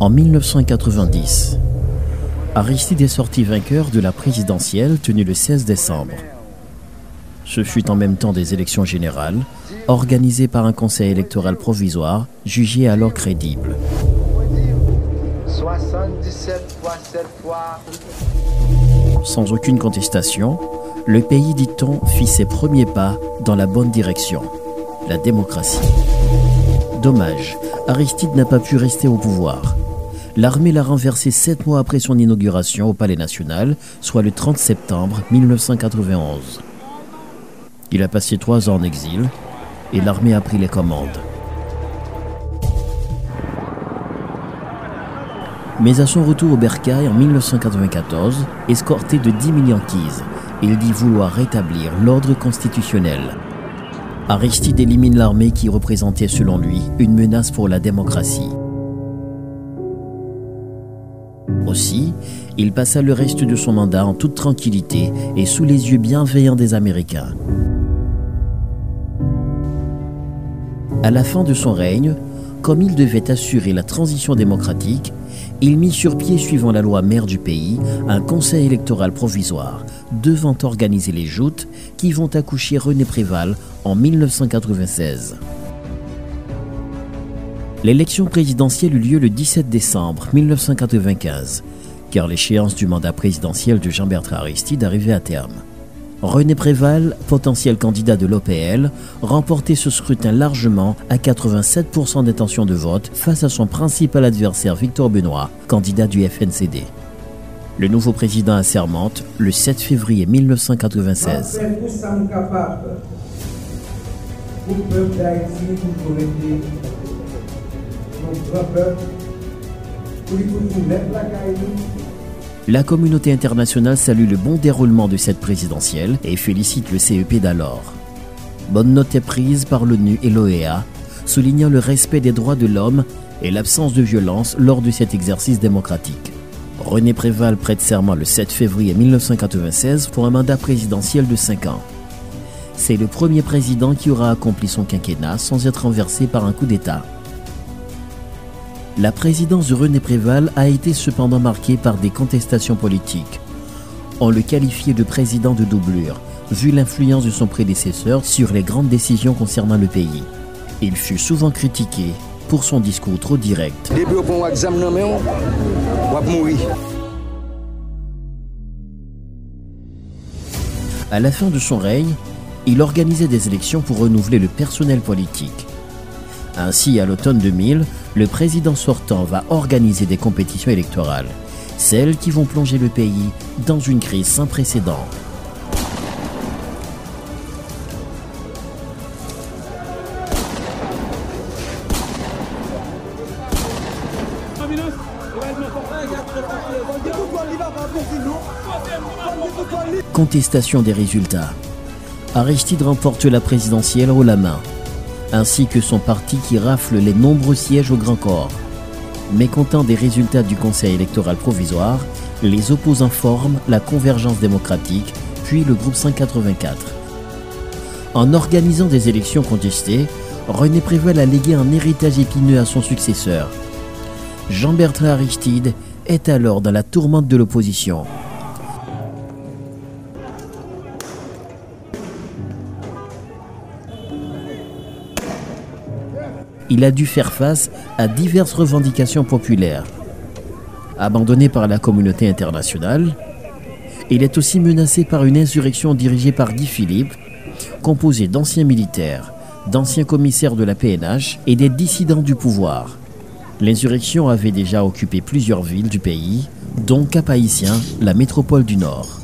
En 1990, Aristide est sorti vainqueur de la présidentielle tenue le 16 décembre. Ce fut en même temps des élections générales, organisées par un conseil électoral provisoire, jugé alors crédible. 77 fois 7 fois. Sans aucune contestation, le pays, dit-on, fit ses premiers pas dans la bonne direction, la démocratie. Dommage, Aristide n'a pas pu rester au pouvoir. L'armée l'a renversé sept mois après son inauguration au Palais national, soit le 30 septembre 1991. Il a passé trois ans en exil et l'armée a pris les commandes. Mais à son retour au Bercail en 1994, escorté de 10 000 Yankees, il dit vouloir rétablir l'ordre constitutionnel. Aristide élimine l'armée qui représentait selon lui une menace pour la démocratie. Aussi, il passa le reste de son mandat en toute tranquillité et sous les yeux bienveillants des Américains. À la fin de son règne, comme il devait assurer la transition démocratique, il mit sur pied, suivant la loi mère du pays, un conseil électoral provisoire devant organiser les joutes qui vont accoucher René Préval en 1996. L'élection présidentielle eut lieu le 17 décembre 1995, car l'échéance du mandat présidentiel de Jean-Bertrand Aristide arrivait à terme. René Préval, potentiel candidat de l'OPL, remportait ce scrutin largement à 87% d'intention de vote face à son principal adversaire Victor Benoît, candidat du FNCD. Le nouveau président assermente le 7 février 1996. La communauté internationale salue le bon déroulement de cette présidentielle et félicite le CEP d'alors. Bonne note est prise par l'ONU et l'OEA, soulignant le respect des droits de l'homme et l'absence de violence lors de cet exercice démocratique. René Préval prête serment le 7 février 1996 pour un mandat présidentiel de 5 ans. C'est le premier président qui aura accompli son quinquennat sans être renversé par un coup d'État. La présidence de René Préval a été cependant marquée par des contestations politiques. On le qualifiait de président de doublure, vu l'influence de son prédécesseur sur les grandes décisions concernant le pays. Il fut souvent critiqué pour son discours trop direct. À la fin de son règne, il organisait des élections pour renouveler le personnel politique. Ainsi, à l'automne 2000, le président sortant va organiser des compétitions électorales, celles qui vont plonger le pays dans une crise sans précédent. Contestation des résultats. Aristide remporte la présidentielle au la main ainsi que son parti qui rafle les nombreux sièges au Grand Corps. Mécontent des résultats du Conseil électoral provisoire, les opposants forment la Convergence démocratique, puis le groupe 184. En organisant des élections contestées, René Prévost a légué un héritage épineux à son successeur. Jean-Bertrand Aristide est alors dans la tourmente de l'opposition. Il a dû faire face à diverses revendications populaires. Abandonné par la communauté internationale, il est aussi menacé par une insurrection dirigée par Guy Philippe, composée d'anciens militaires, d'anciens commissaires de la PNH et des dissidents du pouvoir. L'insurrection avait déjà occupé plusieurs villes du pays, dont Cap-Haïtien, la métropole du Nord.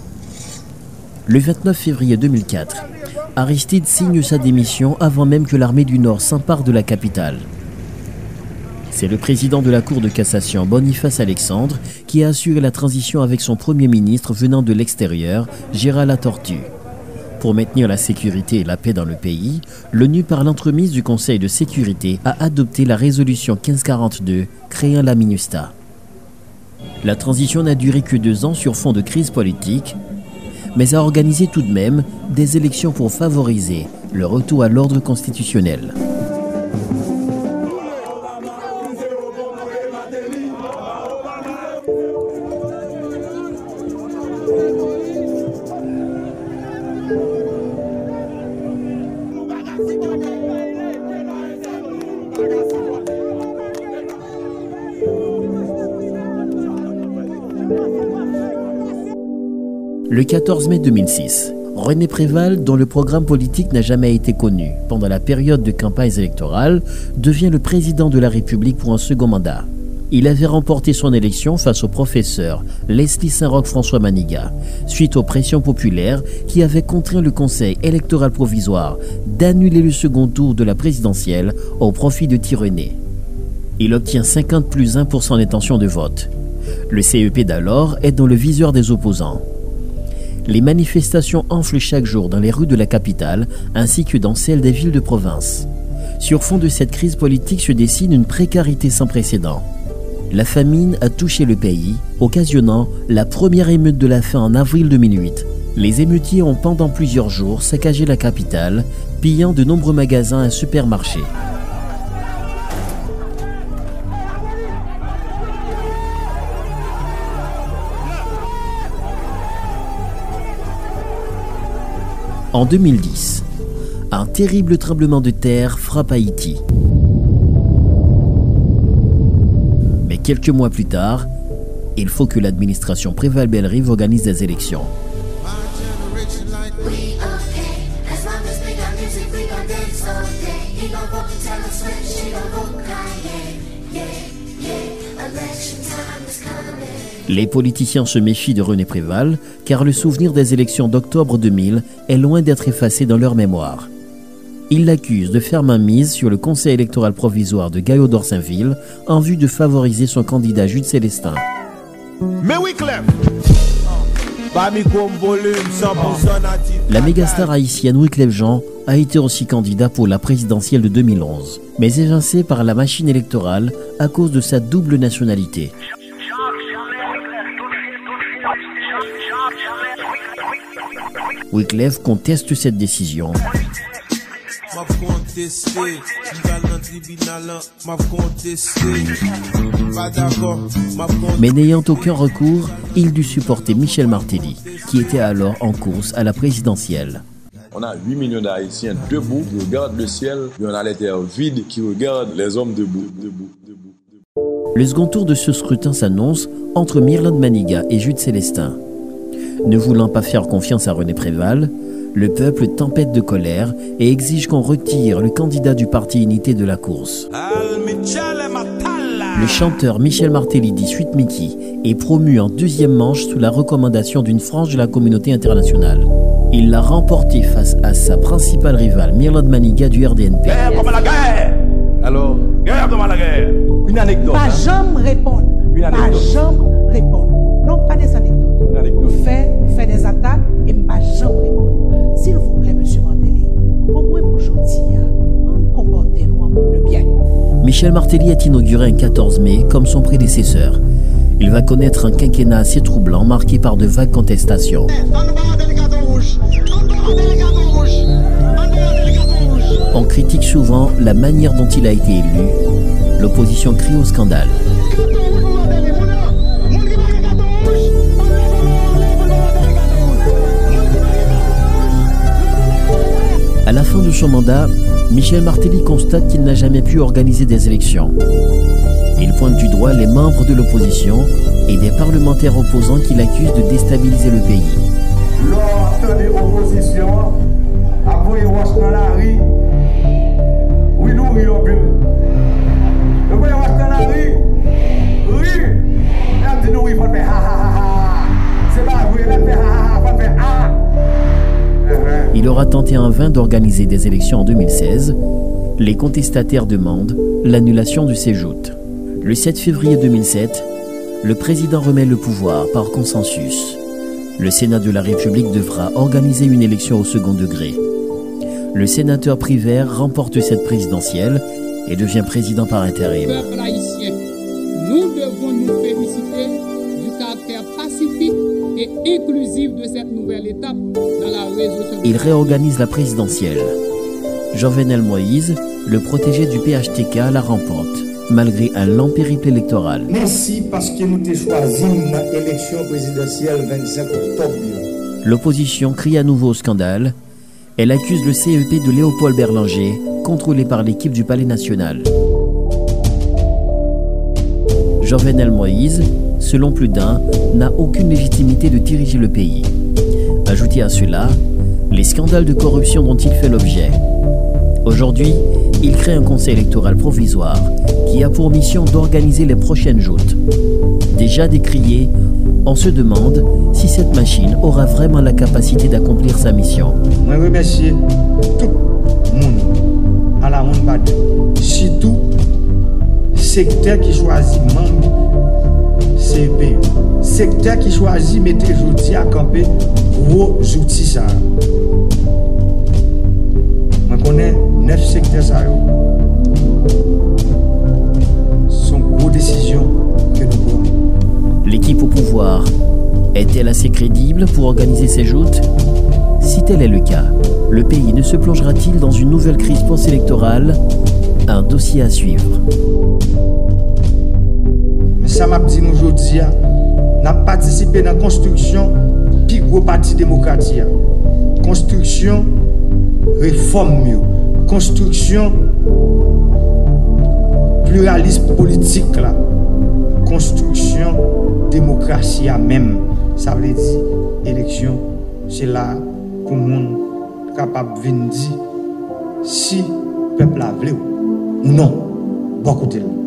Le 29 février 2004, Aristide signe sa démission avant même que l'armée du Nord s'empare de la capitale. C'est le président de la Cour de cassation, Boniface Alexandre, qui a assuré la transition avec son premier ministre venant de l'extérieur, Gérald Latortue. Pour maintenir la sécurité et la paix dans le pays, l'ONU, par l'entremise du Conseil de sécurité, a adopté la résolution 1542 créant la MINUSTA. La transition n'a duré que deux ans sur fond de crise politique, mais a organisé tout de même des élections pour favoriser le retour à l'ordre constitutionnel. Le 14 mai 2006, René Préval, dont le programme politique n'a jamais été connu pendant la période de campagne électorale, devient le président de la République pour un second mandat. Il avait remporté son élection face au professeur Leslie Saint-Roch-François Maniga, suite aux pressions populaires qui avaient contraint le Conseil électoral provisoire d'annuler le second tour de la présidentielle au profit de René. Il obtient 50 plus 1% d'intention de vote. Le CEP d'alors est dans le viseur des opposants. Les manifestations enflent chaque jour dans les rues de la capitale ainsi que dans celles des villes de province. Sur fond de cette crise politique se dessine une précarité sans précédent. La famine a touché le pays, occasionnant la première émeute de la faim en avril 2008. Les émeutiers ont pendant plusieurs jours saccagé la capitale, pillant de nombreux magasins et supermarchés. En 2010, un terrible tremblement de terre frappe Haïti. Mais quelques mois plus tard, il faut que l'administration Préval-Bellerive organise des élections. Les politiciens se méfient de René Préval car le souvenir des élections d'octobre 2000 est loin d'être effacé dans leur mémoire. Ils l'accusent de faire mainmise sur le conseil électoral provisoire de Gaillot d'Orsainville en vue de favoriser son candidat Jules Célestin. Mais oui, La mégastar haïtienne Wyclef Jean a été aussi candidat pour la présidentielle de 2011, mais évincé par la machine électorale à cause de sa double nationalité. Wyclef conteste cette décision. Mais n'ayant aucun recours, il dut supporter Michel Martelly, qui était alors en course à la présidentielle. On a 8 millions d'Haïtiens debout qui regardent le ciel, et on a les terres vides qui regardent les hommes debout, debout, debout. Le second tour de ce scrutin s'annonce entre Myrland Maniga et Jude Célestin. Ne voulant pas faire confiance à René Préval, le peuple tempête de colère et exige qu'on retire le candidat du parti Unité de la course. Le chanteur Michel Martelly, dit Suite Mickey, est promu en deuxième manche sous la recommandation d'une frange de la communauté internationale. Il l'a remporté face à sa principale rivale, Myrland Maniga du RDNP. Alors, guerre la guerre. Une anecdote. Pas hein? jamais répondre. Pas jamais répondre. Non, pas des anecdotes. Michel Martelly est inauguré un 14 mai comme son prédécesseur. Il va connaître un quinquennat assez troublant marqué par de vagues contestations. On critique souvent la manière dont il a été élu. L'opposition crie au scandale. À la fin de son mandat, Michel Martelly constate qu'il n'a jamais pu organiser des élections. Il pointe du doigt les membres de l'opposition et des parlementaires opposants qui l'accusent de déstabiliser le pays. De l'opposition, oui, nous oui, Il aura tenté en vain d'organiser des élections en 2016. Les contestataires demandent l'annulation du séjour. Le 7 février 2007, le président remet le pouvoir par consensus. Le Sénat de la République devra organiser une élection au second degré. Le sénateur Privert remporte cette présidentielle et devient président par intérim. nous devons nous féliciter du caractère pacifique et inclusive de cette nouvelle étape dans la résolution. Il réorganise la présidentielle. Jovenel Moïse, le protégé du PHTK, la remporte, malgré un lent périple électoral. Merci parce que nous t'ai choisi dans l'élection présidentielle 25 octobre. L'opposition crie à nouveau au scandale. Elle accuse le CEP de Léopold Berlanger, contrôlé par l'équipe du Palais national. Jovenel Moïse, selon plus d'un, n'a aucune légitimité de diriger le pays. Ajoutez à cela les scandales de corruption dont il fait l'objet. Aujourd'hui, il crée un conseil électoral provisoire qui a pour mission d'organiser les prochaines joutes. Déjà décrié, on se demande si cette machine aura vraiment la capacité d'accomplir sa mission. Je tout le monde à la secteur qui choisit membre CPE. Secteur qui choisit mettre outils à camper gros outils ça. Je connais neuf secteurs ça. sont gros décisions que nous prenons. L'équipe au pouvoir est-elle assez crédible pour organiser ces joutes? Si tel est le cas, le pays ne se plongera-t-il dans une nouvelle crise post-électorale? Un dossier à suivre. sa map di nou jodi ya, nan patisipe nan konstruksyon pi gwo pati demokrati ya. Konstruksyon reform yo. Konstruksyon pluralisme politik la. Konstruksyon demokrasi ya menm. Sa vle di, eleksyon, se la pou moun kapap ven di si pepl avle ou non. Bon koute lè.